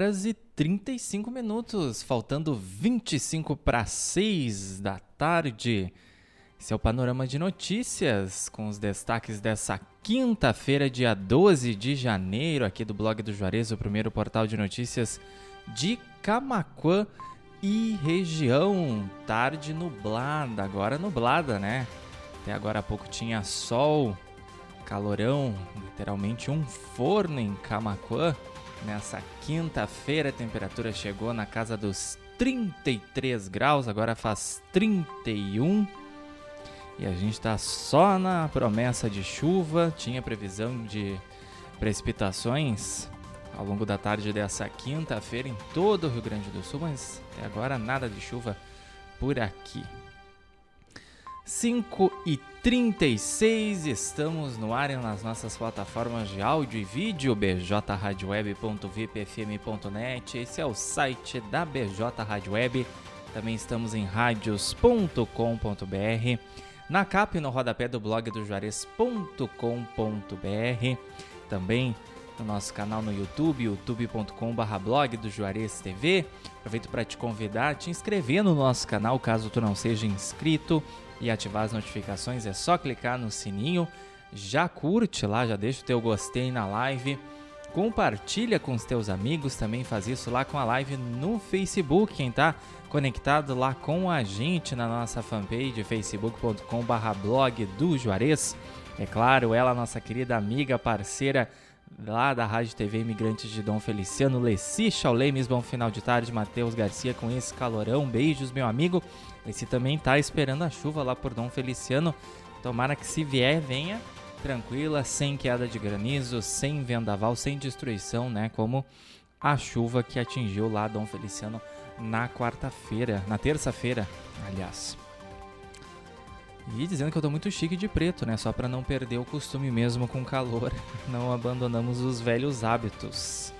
5 horas e 35 minutos, faltando 25 para 6 da tarde. Esse é o panorama de notícias com os destaques dessa quinta-feira, dia 12 de janeiro, aqui do blog do Juarez, o primeiro portal de notícias de Camaquã e região. Tarde nublada, agora nublada, né? Até agora há pouco tinha sol, calorão, literalmente um forno em Camaquã. Nessa quinta-feira a temperatura chegou na casa dos 33 graus, agora faz 31. E a gente está só na promessa de chuva, tinha previsão de precipitações ao longo da tarde dessa quinta-feira em todo o Rio Grande do Sul, mas até agora nada de chuva por aqui. 5 e 36, estamos no ar nas nossas plataformas de áudio e vídeo, bjradioweb.vpfm.net, esse é o site da BJ Rádio Web, também estamos em radios.com.br, na capa e no rodapé do blog do Juarez.com.br, também no nosso canal no YouTube, youtube.com.br blog do Juarez TV. Aproveito para te convidar a te inscrever no nosso canal caso tu não seja inscrito e ativar as notificações. É só clicar no sininho, já curte lá, já deixa o teu gostei na live. Compartilha com os teus amigos, também faz isso lá com a live no Facebook. Quem está conectado lá com a gente na nossa fanpage facebook.com/blog do Juarez. É claro, ela, nossa querida amiga, parceira lá da Rádio TV Imigrantes de Dom Feliciano, Leci Chaulemes, bom final de tarde, Matheus Garcia com esse calorão, beijos meu amigo, Leci também tá esperando a chuva lá por Dom Feliciano, tomara que se vier, venha tranquila, sem queda de granizo, sem vendaval, sem destruição, né, como a chuva que atingiu lá Dom Feliciano na quarta-feira, na terça-feira, aliás. E dizendo que eu tô muito chique de preto, né? Só para não perder o costume mesmo com calor. Não abandonamos os velhos hábitos.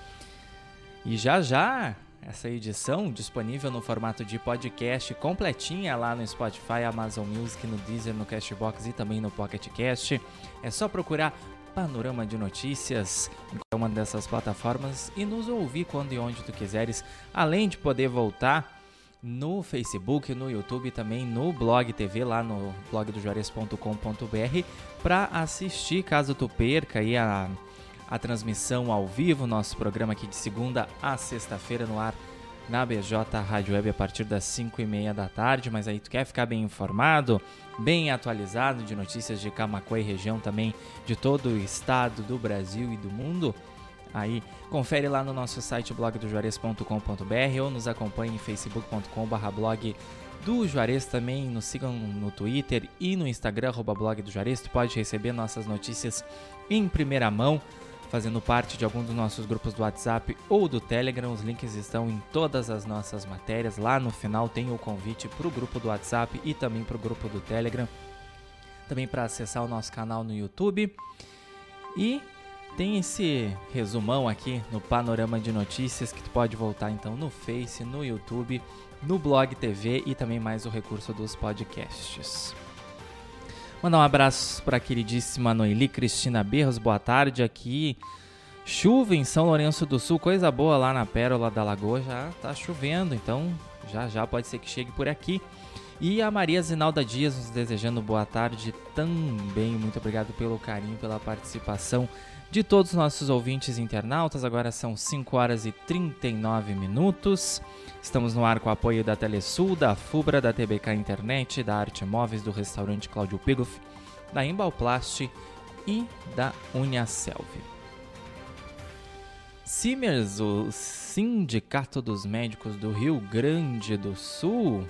E já já, essa edição disponível no formato de podcast completinha lá no Spotify, Amazon Music, no Deezer, no Castbox e também no Pocket Cast. É só procurar Panorama de Notícias em uma dessas plataformas e nos ouvir quando e onde tu quiseres, além de poder voltar no Facebook, no YouTube também no Blog TV, lá no blogdojuarez.com.br, para assistir, caso tu perca aí a, a transmissão ao vivo, nosso programa aqui de segunda a sexta-feira no ar na BJ Rádio Web a partir das 5 e meia da tarde, mas aí tu quer ficar bem informado, bem atualizado de notícias de Camacuã e região também de todo o estado do Brasil e do mundo, Aí confere lá no nosso site blogdojuarez.com.br ou nos acompanhe em facebook.com.br blog do Juarez também, nos sigam no Twitter e no Instagram, arroba blog do Juarez, tu pode receber nossas notícias em primeira mão, fazendo parte de algum dos nossos grupos do WhatsApp ou do Telegram, os links estão em todas as nossas matérias, lá no final tem o convite para o grupo do WhatsApp e também para o grupo do Telegram, também para acessar o nosso canal no YouTube, e tem esse resumão aqui no panorama de notícias que tu pode voltar então no Face, no YouTube, no Blog TV e também mais o recurso dos podcasts. Mandar um abraço para a queridíssima Noeli Cristina Berros, boa tarde aqui. Chuva em São Lourenço do Sul, coisa boa lá na Pérola da Lagoa, já tá chovendo, então já já pode ser que chegue por aqui. E a Maria Zinalda Dias nos desejando boa tarde também. Muito obrigado pelo carinho, pela participação de todos os nossos ouvintes internautas. Agora são 5 horas e 39 minutos. Estamos no ar com o apoio da Telesul, da Fubra, da TBK Internet, da Arte Móveis, do restaurante Cláudio Pigoff, da Embalplast e da Uniaselv. Simers, o Sindicato dos Médicos do Rio Grande do Sul,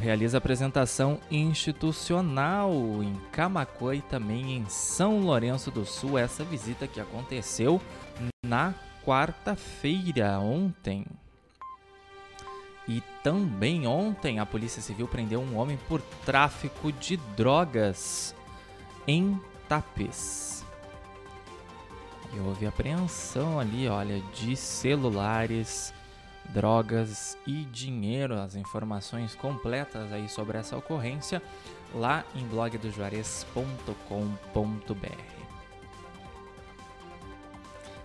realiza apresentação institucional em Camacuã e também em São Lourenço do Sul. Essa visita que aconteceu na quarta-feira, ontem. E também ontem a Polícia Civil prendeu um homem por tráfico de drogas em Tapes. E houve apreensão ali, olha, de celulares, drogas e dinheiro. As informações completas aí sobre essa ocorrência lá em blogdojuarez.com.br.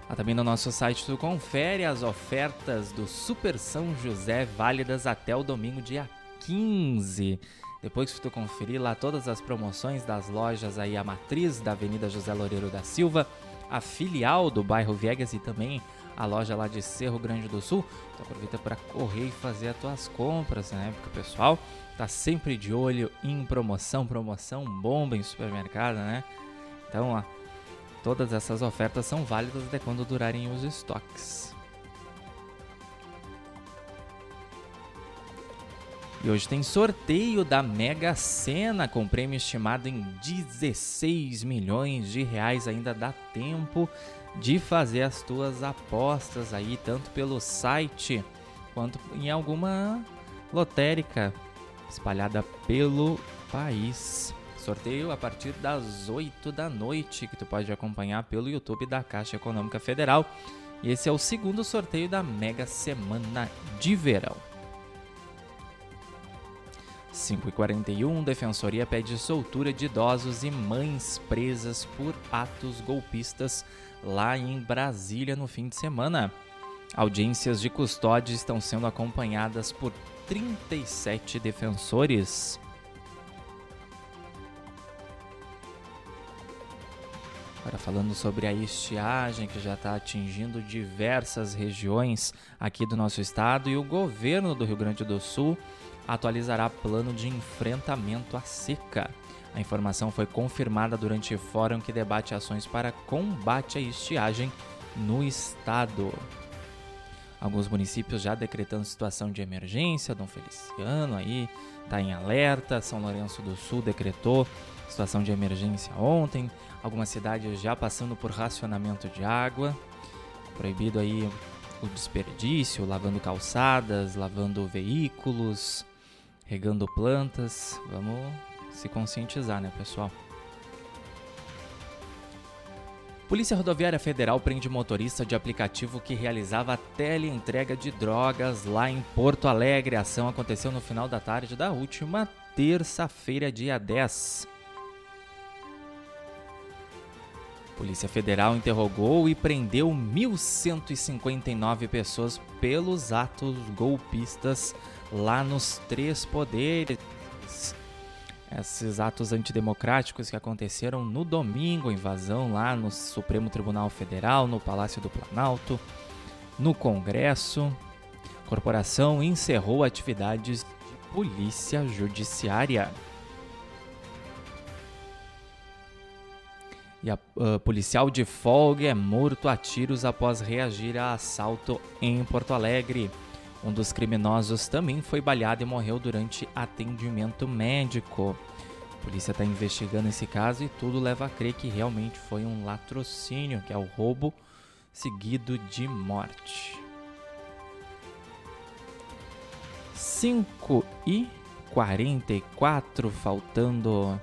Ah, também no nosso site tu confere as ofertas do Super São José válidas até o domingo, dia 15. Depois que tu conferir lá todas as promoções das lojas aí, a matriz da Avenida José Loureiro da Silva, a filial do bairro Viegas e também a loja lá de Cerro Grande do Sul, tu aproveita para correr e fazer as tuas compras, né? Porque o pessoal tá sempre de olho em promoção, promoção bomba em supermercado, né? Então, ó, todas essas ofertas são válidas até quando durarem os estoques. E hoje tem sorteio da Mega Sena com prêmio estimado em 16 milhões de reais. Ainda dá tempo de fazer as tuas apostas aí, tanto pelo site quanto em alguma lotérica espalhada pelo país. Sorteio a partir das 8 da noite, que tu pode acompanhar pelo YouTube da Caixa Econômica Federal. E esse é o segundo sorteio da Mega Semana de Verão. 5h41, Defensoria pede soltura de idosos e mães presas por atos golpistas lá em Brasília no fim de semana. Audiências de custódia estão sendo acompanhadas por 37 defensores. Agora falando sobre a estiagem que já está atingindo diversas regiões aqui do nosso estado e o governo do Rio Grande do Sul atualizará plano de enfrentamento à seca. A informação foi confirmada durante o fórum que debate ações para combate à estiagem no estado. Alguns municípios já decretando situação de emergência, Dom Feliciano aí está em alerta, São Lourenço do Sul decretou situação de emergência ontem, algumas cidades já passando por racionamento de água, proibido aí o desperdício, lavando calçadas, lavando veículos, regando plantas. Vamos se conscientizar, né, pessoal? Polícia Rodoviária Federal prende motorista de aplicativo que realizava teleentrega de drogas lá em Porto Alegre. A ação aconteceu no final da tarde da última terça-feira, dia 10. Polícia Federal interrogou e prendeu 1.159 pessoas pelos atos golpistas lá nos três poderes. Esses atos antidemocráticos que aconteceram no domingo, invasão lá no Supremo Tribunal Federal, no Palácio do Planalto, no Congresso. A corporação encerrou atividades de polícia judiciária. E a uh, policial de folga é morto a tiros após reagir a assalto em Porto Alegre. Um dos criminosos também foi baleado e morreu durante atendimento médico. A polícia está investigando esse caso e tudo leva a crer que realmente foi um latrocínio, que é o roubo seguido de morte. 5 e 44, faltando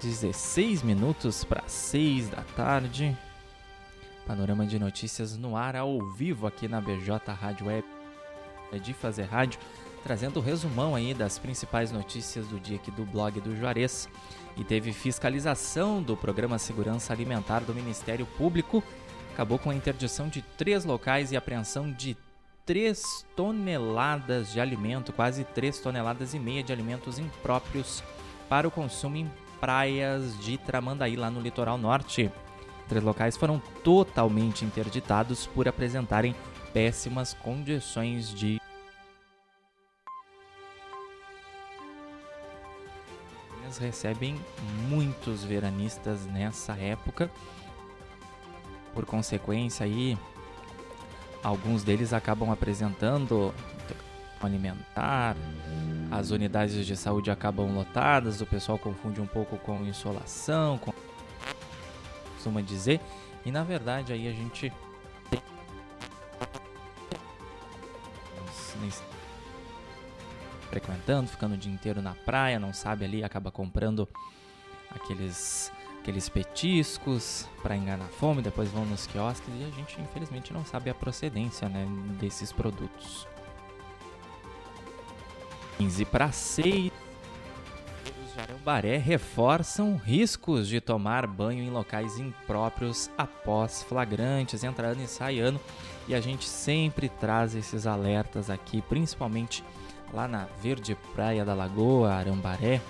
16 minutos para 6 da tarde. Panorama de notícias no ar ao vivo aqui na BJ Rádio Web é de fazer rádio, trazendo o resumão aí das principais notícias do dia aqui do blog do Juarez. E teve fiscalização do programa Segurança Alimentar do Ministério Público. Acabou com a interdição de três locais e apreensão de 3 toneladas de alimento, quase 3 toneladas e meia de alimentos impróprios para o consumo em praias de Tramandaí, lá no litoral norte. Três locais foram totalmente interditados por apresentarem péssimas condições de recebem muitos veranistas nessa época. Por consequência, aí alguns deles acabam apresentando alimentar, as unidades de saúde acabam lotadas, o pessoal confunde um pouco com insolação, com costuma dizer. E na verdade aí a gente tem frequentando, ficando o dia inteiro na praia, não sabe ali, acaba comprando aqueles aqueles petiscos para enganar a fome, depois vão nos quiosques e a gente infelizmente não sabe a procedência, né, desses produtos. 15 para 6 é um Arambaré reforçam riscos de tomar banho em locais impróprios após flagrantes, entrando e saindo. E a gente sempre traz esses alertas aqui, principalmente lá na Verde Praia da Lagoa, Arambaré.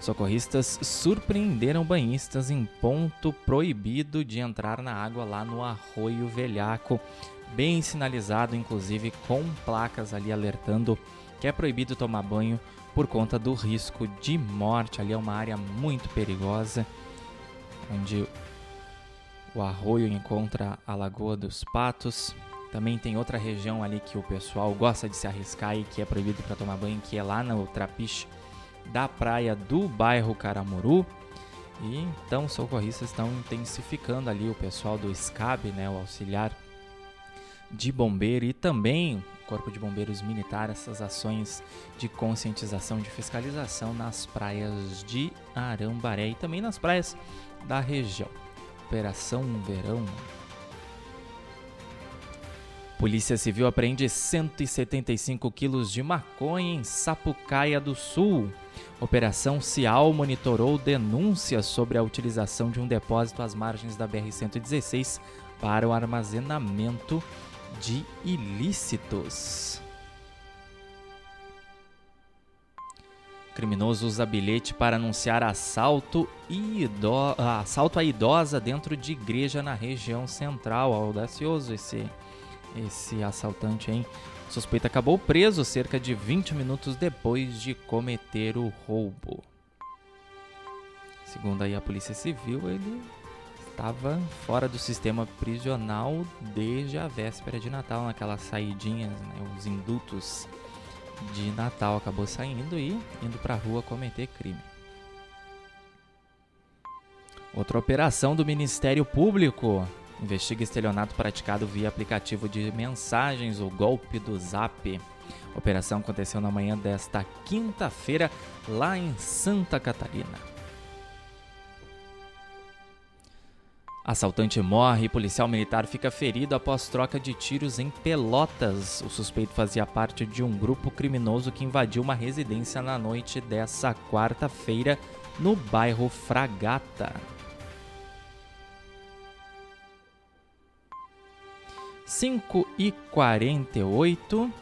Socorristas surpreenderam banhistas em ponto proibido de entrar na água lá no Arroio Velhaco, bem sinalizado, inclusive com placas ali alertando que é proibido tomar banho por conta do risco de morte. Ali é uma área muito perigosa, onde o arroio encontra a Lagoa dos Patos. Também tem outra região ali que o pessoal gosta de se arriscar e que é proibido para tomar banho, que é lá no Trapiche da praia do bairro Caramuru. E então os socorristas estão intensificando ali o pessoal do SCAB, né, o auxiliar de bombeiro e também Corpo de Bombeiros Militar essas ações de conscientização, de fiscalização nas praias de Arambaré e também nas praias da região. Operação Verão. Polícia Civil apreende 175 quilos de maconha em Sapucaia do Sul. Operação Cial monitorou denúncias sobre a utilização de um depósito às margens da BR-116 para o armazenamento de ilícitos. Criminoso usa bilhete para anunciar assalto, ido... assalto a idosa dentro de igreja na região central. Audacioso esse, esse assaltante, hein? O suspeito acabou preso cerca de 20 minutos depois de cometer o roubo. Segundo aí a Polícia Civil, ele estava fora do sistema prisional desde a véspera de Natal, naquelas saidinhas, né, os indutos de Natal. Acabou saindo e indo para a rua cometer crime. Outra operação do Ministério Público investiga estelionato praticado via aplicativo de mensagens, o golpe do Zap. A operação aconteceu na manhã desta quinta-feira lá em Santa Catarina. Assaltante morre e policial militar fica ferido após troca de tiros em Pelotas. O suspeito fazia parte de um grupo criminoso que invadiu uma residência na noite dessa quarta-feira no bairro Fragata. 5 e 48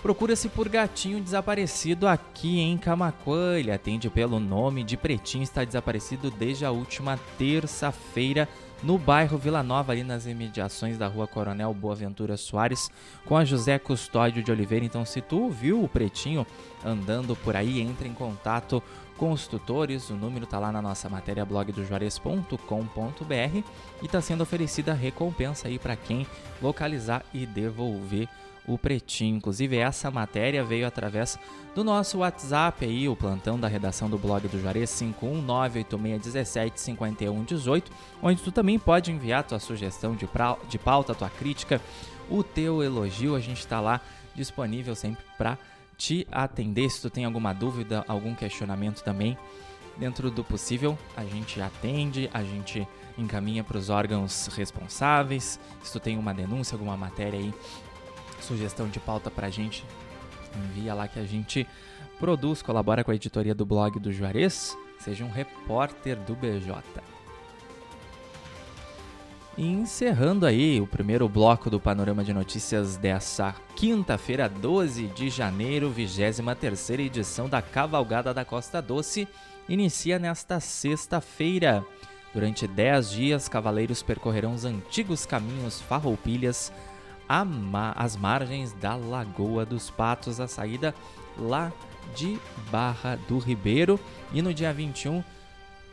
Procura-se por gatinho desaparecido aqui em Camacuã. Ele atende pelo nome de Pretinho, está desaparecido desde a última terça-feira no bairro Vila Nova, ali nas imediações da rua Coronel Boaventura Soares, com a José Custódio de Oliveira. Então, se tu viu o Pretinho andando por aí, entre em contato com os tutores. O número está lá na nossa matéria blog do juarez.com.br e está sendo oferecida recompensa aí para quem localizar e devolver o Pretinho. Inclusive, essa matéria veio através do nosso WhatsApp aí, o plantão da redação do blog do Juarez 51986175118, onde tu também pode enviar tua sugestão de, pra, de pauta, tua crítica, o teu elogio, a gente está lá disponível sempre para te atender. Se tu tem alguma dúvida, algum questionamento também, dentro do possível, a gente atende, a gente encaminha para os órgãos responsáveis. Se tu tem uma denúncia, alguma matéria aí sugestão de pauta pra gente, envia lá que a gente produz, colabora com a editoria do blog do Juarez, seja um repórter do BJ. E encerrando aí o primeiro bloco do panorama de notícias dessa quinta-feira, 12 de janeiro, 23 edição da Cavalgada da Costa Doce, inicia nesta sexta-feira. Durante 10 dias, cavaleiros percorrerão os antigos caminhos farroupilhas as margens da Lagoa dos Patos, a saída lá de Barra do Ribeiro. E no dia 21,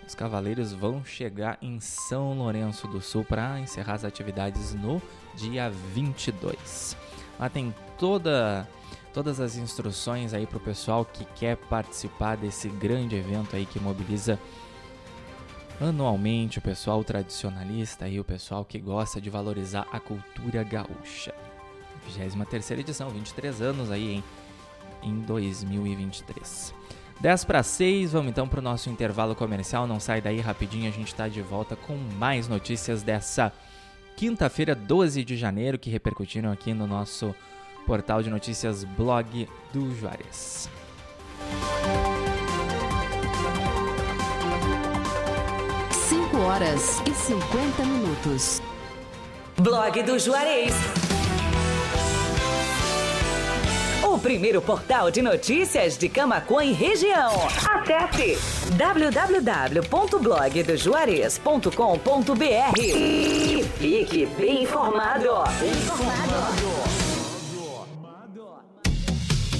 os cavaleiros vão chegar em São Lourenço do Sul para encerrar as atividades no dia 22. Lá tem toda todas as instruções aí para o pessoal que quer participar desse grande evento aí que mobiliza anualmente o pessoal tradicionalista e o pessoal que gosta de valorizar a cultura gaúcha. 23 edição, 23 anos aí em, em 2023. 10 para 6, vamos então para o nosso intervalo comercial. Não sai daí rapidinho, a gente está de volta com mais notícias dessa quinta-feira, 12 de janeiro, que repercutiram aqui no nosso portal de notícias blog do Juarez. Horas e 50 minutos. Blog do Juarez. O primeiro portal de notícias de Camacuã e região. Acesse www.blogdojuarez.com.br e fique bem informado. Bem informado.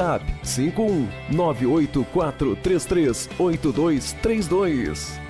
WhatsApp 51 984338232.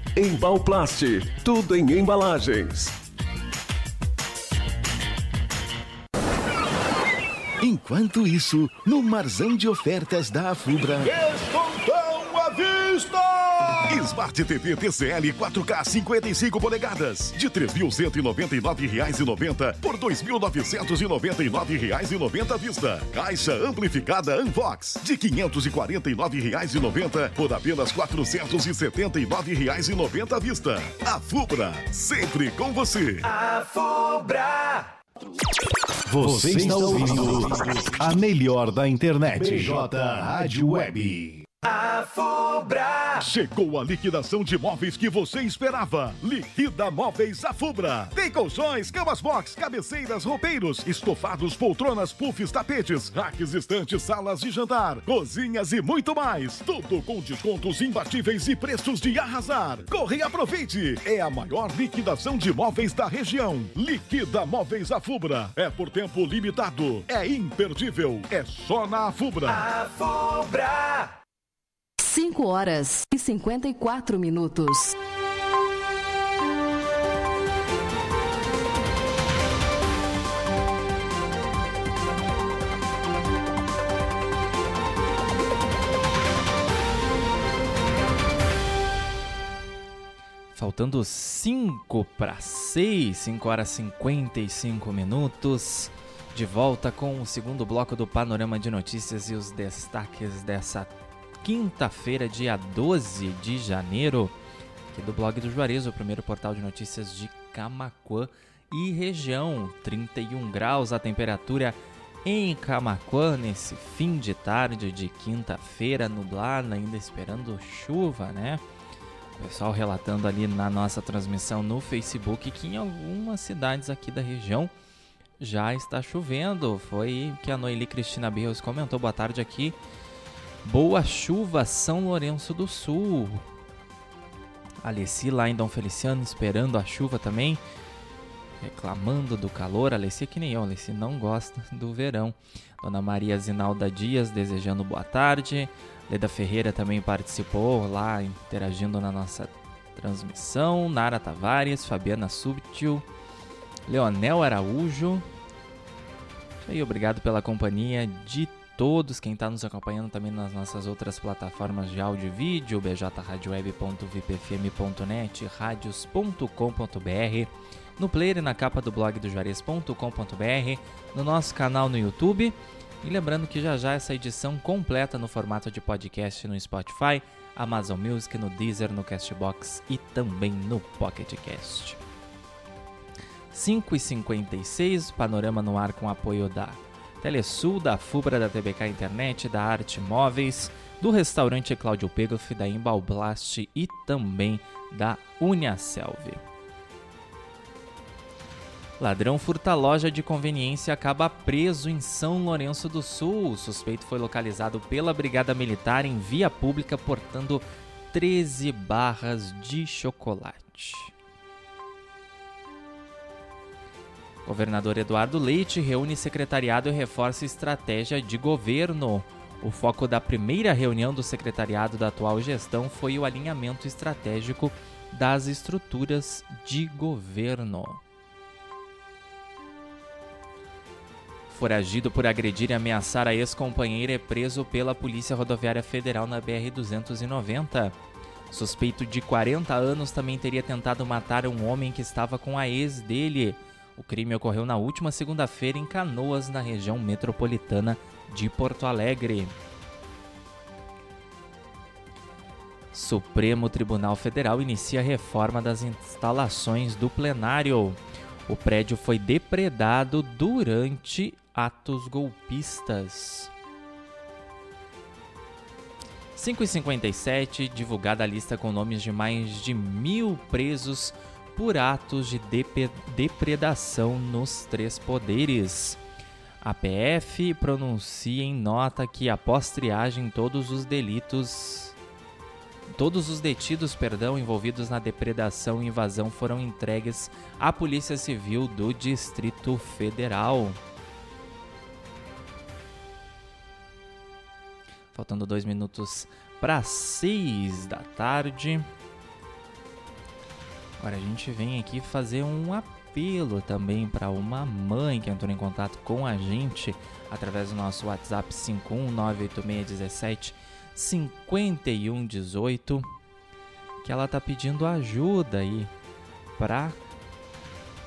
Embalplast, tudo em embalagens. Enquanto isso, no Marzão de Ofertas da Afubra. Descontão à vista! Smart TV TCL 4K 55 polegadas de R$ 3.199,90 por R$ 2.999,90 à vista. Caixa amplificada Unvox de R$ 549,90 por apenas R$ 479,90 à vista. A Fubra, sempre com você. A Fubra! Você está ouvindo a melhor da internet. BJ Rádio Web. A Fubra! Chegou a liquidação de móveis que você esperava. Liquida Móveis Afubra. Tem colchões, camas box, cabeceiras, roupeiros, estofados, poltronas, puffs, tapetes, racks, estantes, salas de jantar, cozinhas e muito mais. Tudo com descontos imbatíveis e preços de arrasar. Corre e aproveite. É a maior liquidação de móveis da região. Liquida Móveis Afubra. É por tempo limitado. É imperdível. É só na Afubra. A Fubra! 5 horas e 54 minutos. Faltando 5 para 6, 5 horas e 55 minutos. De volta com o segundo bloco do Panorama de Notícias e os destaques dessa quinta-feira, dia 12 de janeiro, aqui do blog do Juarez, o primeiro portal de notícias de Camaquã e região. 31 graus a temperatura em Camaquã nesse fim de tarde de quinta-feira, nublada, ainda esperando chuva, né? O pessoal relatando ali na nossa transmissão no Facebook que em algumas cidades aqui da região já está chovendo. Foi que a Noeli Cristina Berros comentou. Boa tarde aqui Boa chuva, São Lourenço do Sul. Alessi lá em Dom Feliciano esperando a chuva também. Reclamando do calor. Alessi é que nem eu, Alessi não gosta do verão. Dona Maria Zinalda Dias desejando boa tarde. Leda Ferreira também participou lá, interagindo na nossa transmissão. Nara Tavares, Fabiana Subtil, Leonel Araújo. Isso aí, obrigado pela companhia de todos, quem está nos acompanhando também nas nossas outras plataformas de áudio e vídeo, bjradioweb.vipfm.net, radios.com.br, no player e na capa do blog do Juarez.com.br, no nosso canal no YouTube. E lembrando que já já essa edição completa no formato de podcast no Spotify, Amazon Music, no Deezer, no Castbox e também no Pocket Cast. 5h56, panorama no ar com apoio da Telesul, da Fubra, da TBK Internet, da Arte Móveis, do restaurante Cláudio Pegoff, da Embalblast e também da Uniaselv. Ladrão furta loja de conveniência acaba preso em São Lourenço do Sul. O suspeito foi localizado pela Brigada Militar em via pública portando 13 barras de chocolate. Governador Eduardo Leite reúne secretariado e reforça estratégia de governo. O foco da primeira reunião do secretariado da atual gestão foi o alinhamento estratégico das estruturas de governo. Foragido por agredir e ameaçar a ex-companheira é preso pela Polícia Rodoviária Federal na BR-290. Suspeito de 40 anos também teria tentado matar um homem que estava com a ex dele. O crime ocorreu na última segunda-feira em Canoas, na região metropolitana de Porto Alegre. Supremo Tribunal Federal inicia a reforma das instalações do plenário. O prédio foi depredado durante atos golpistas. 5h57, divulgada a lista com nomes de mais de mil presos por atos de depredação nos três poderes. A PF pronuncia em nota que após triagem todos os delitos todos os detidos, perdão, envolvidos na depredação e invasão foram entregues à Polícia Civil do Distrito Federal. Faltando dois minutos para seis da tarde. Agora a gente vem aqui fazer um apelo também para uma mãe que entrou em contato com a gente através do nosso WhatsApp 5198617 5118 que ela tá pedindo ajuda aí para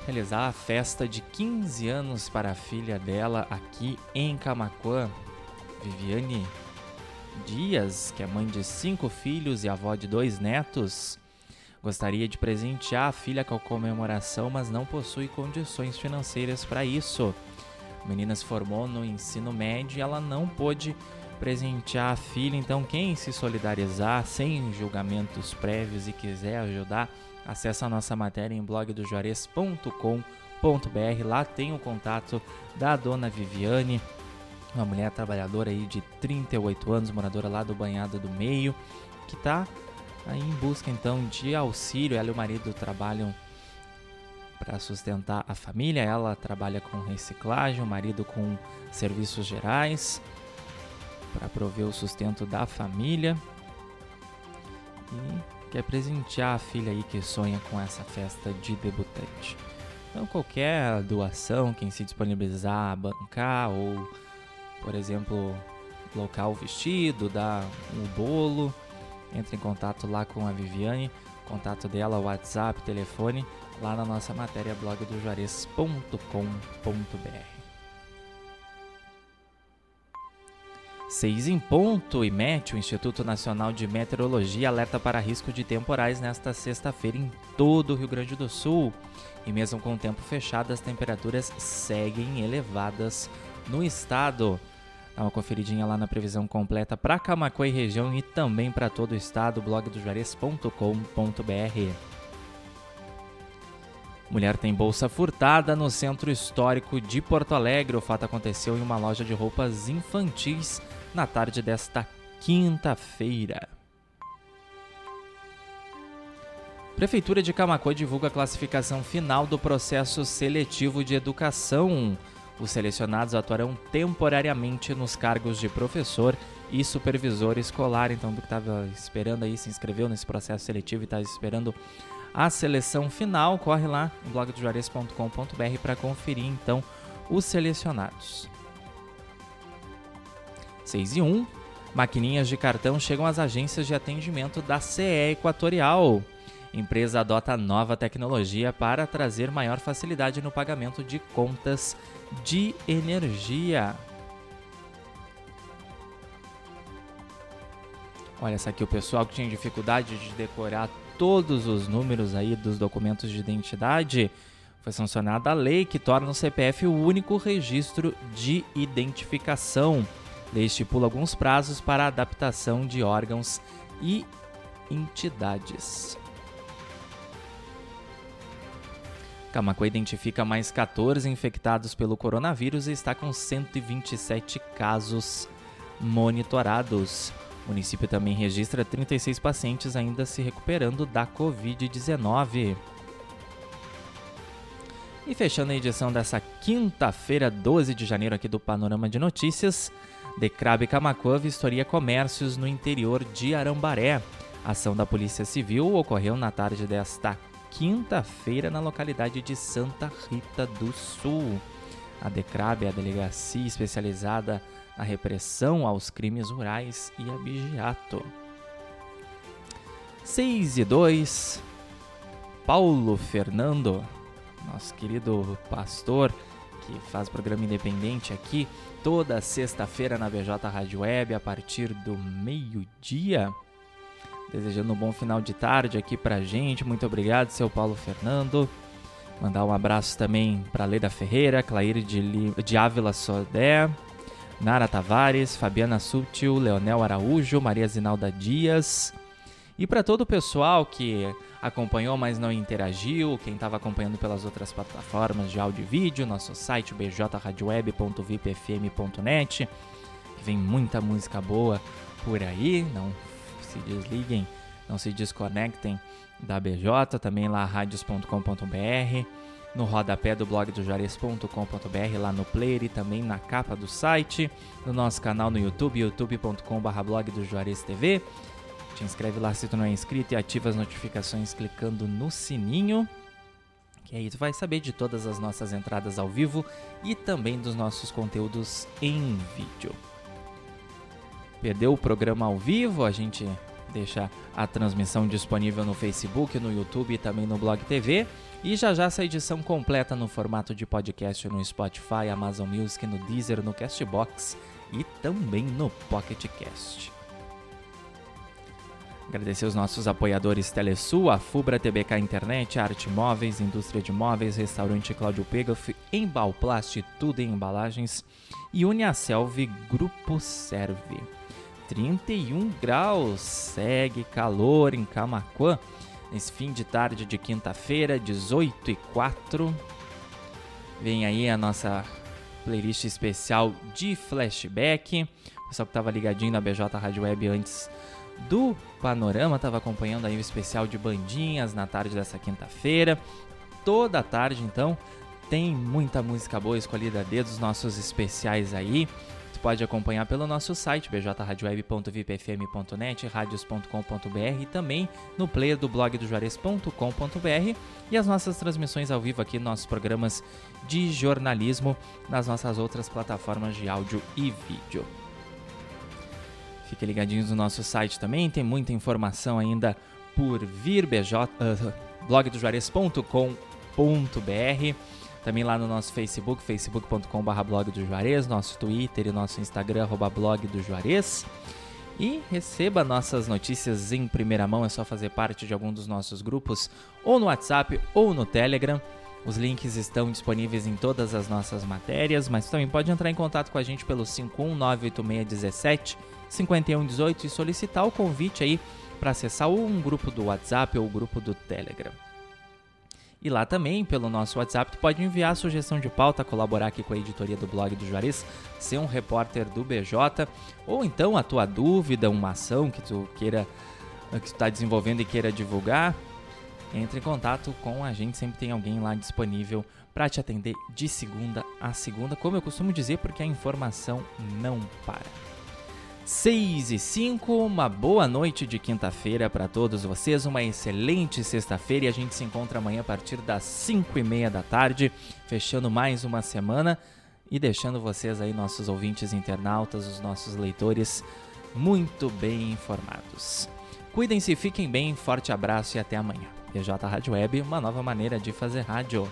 realizar a festa de 15 anos para a filha dela aqui em Camacuã, Viviane Dias, que é mãe de cinco filhos e avó de dois netos. Gostaria de presentear a filha com a comemoração, mas não possui condições financeiras para isso. A menina se formou no ensino médio e ela não pôde presentear a filha, então quem se solidarizar sem julgamentos prévios e quiser ajudar, acesse a nossa matéria em blogdojuarez.com.br. Lá tem o contato da dona Viviane, uma mulher trabalhadora aí de 38 anos, moradora lá do Banhado do Meio, que está aí em busca então de auxílio. Ela e o marido trabalham para sustentar a família. Ela trabalha com reciclagem, o marido com serviços gerais para prover o sustento da família. E quer presentear a filha aí que sonha com essa festa de debutante. Então qualquer doação, quem se disponibilizar a bancar ou, por exemplo, local vestido, dar um bolo, entre em contato lá com a Viviane, contato dela, WhatsApp, telefone, lá na nossa matéria blog do juarez.com.br. 6 em ponto, e MET, o Instituto Nacional de Meteorologia, alerta para risco de temporais nesta sexta-feira em todo o Rio Grande do Sul. E mesmo com o tempo fechado, as temperaturas seguem elevadas no estado. Dá uma conferidinha lá na previsão completa para Camacuã e região e também para todo o estado, blogdojuarez.com.br. Mulher tem bolsa furtada no centro histórico de Porto Alegre. O fato aconteceu em uma loja de roupas infantis na tarde desta quinta-feira. Prefeitura de Camacoa divulga a classificação final do processo seletivo de educação. Os selecionados atuarão temporariamente nos cargos de professor e supervisor escolar. Então, do que estava esperando aí, se inscreveu nesse processo seletivo e está esperando a seleção final, corre lá no blogdojuarez.com.br para conferir então os selecionados. 6 e 1. Maquininhas de cartão chegam às agências de atendimento da CE Equatorial empresa adota nova tecnologia para trazer maior facilidade no pagamento de contas de energia. Olha essa aqui, o pessoal que tinha dificuldade de decorar todos os números aí dos documentos de identidade, foi sancionada a lei que torna o CPF o único registro de identificação. A lei estipula alguns prazos para adaptação de órgãos e entidades. Camacuã identifica mais 14 infectados pelo coronavírus e está com 127 casos monitorados. O município também registra 36 pacientes ainda se recuperando da Covid-19. E fechando a edição dessa quinta-feira, 12 de janeiro, aqui do Panorama de Notícias, Decrabe Camacuã vistoria comércios no interior de Arambaré. A ação da Polícia Civil ocorreu na tarde desta quinta-feira na localidade de Santa Rita do Sul. A DECRAB é a delegacia especializada na repressão aos crimes rurais e abigeato. 6 e 2, Paulo Fernando, nosso querido pastor que faz programa independente aqui toda sexta-feira na BJ Rádio Web a partir do meio-dia desejando um bom final de tarde aqui pra gente. Muito obrigado, seu Paulo Fernando. Mandar um abraço também para Leda Ferreira, Claire de, de Ávila Sodé, Nara Tavares, Fabiana Sutil, Leonel Araújo, Maria Zinalda Dias. E para todo o pessoal que acompanhou, mas não interagiu, quem estava acompanhando pelas outras plataformas de áudio e vídeo, nosso site bjradioweb.vipfm.net, vem muita música boa por aí, não se desliguem, não se desconectem da BJ, também lá radios.com.br, no rodapé do blog do Juarez.com.br, lá no player e também na capa do site, no nosso canal no YouTube, youtube.com.br blog do Juarez TV. Te inscreve lá se tu não é inscrito e ativa as notificações clicando no sininho. Que aí tu vai saber de todas as nossas entradas ao vivo e também dos nossos conteúdos em vídeo. Perdeu o programa ao vivo? A gente deixa a transmissão disponível no Facebook, no YouTube e também no Blog TV. E já já essa edição completa no formato de podcast no Spotify, Amazon Music, no Deezer, no Castbox e também no Pocket Cast. Agradecer os nossos apoiadores Telesul, a Fubra TBK Internet, Arte Móveis, Indústria de Móveis, Restaurante Cláudio Pegoff, Embalplast, tudo em embalagens e Uniaselv Grupo Serve. 31 graus. Segue calor em Camacuã. Nesse fim de tarde de quinta-feira, 18 e 4. Vem aí a nossa playlist especial de flashback. O pessoal que estava ligadinho na BJ Rádio Web antes do Panorama estava acompanhando aí o especial de bandinhas na tarde dessa quinta-feira. Toda a tarde, então, tem muita música boa escolhida a dedo, os nossos especiais aí pode acompanhar pelo nosso site bjradioweb.vipfm.net, radios.com.br e também no player do blog do Juarez.com.br e as nossas transmissões ao vivo aqui, nossos programas de jornalismo nas nossas outras plataformas de áudio e vídeo. Fiquem ligadinhos no nosso site também, tem muita informação ainda por vir, bj, uh, blogdojuarez.com.br também lá no nosso Facebook, facebook.com.br blog do Juarez, nosso Twitter e nosso Instagram, arroba blog do Juarez. E receba nossas notícias em primeira mão, é só fazer parte de algum dos nossos grupos, ou no WhatsApp ou no Telegram. Os links estão disponíveis em todas as nossas matérias, mas também pode entrar em contato com a gente pelo 5198617 5118 e solicitar o convite aí para acessar um grupo do WhatsApp ou o grupo do Telegram. E lá também, pelo nosso WhatsApp, tu pode enviar sugestão de pauta, colaborar aqui com a editoria do blog do Juarez, ser um repórter do BJ, ou então a tua dúvida, uma ação que tu queira que tu está desenvolvendo e queira divulgar, entre em contato com a gente, sempre tem alguém lá disponível para te atender de segunda a segunda, como eu costumo dizer, porque a informação não para. 6 e 5, uma boa noite de quinta-feira para todos vocês, uma excelente sexta-feira e a gente se encontra amanhã a partir das 5 e meia da tarde, fechando mais uma semana e deixando vocês aí, nossos ouvintes internautas, os nossos leitores, muito bem informados. Cuidem-se, fiquem bem, forte abraço e até amanhã. PJ Rádio Web, uma nova maneira de fazer rádio.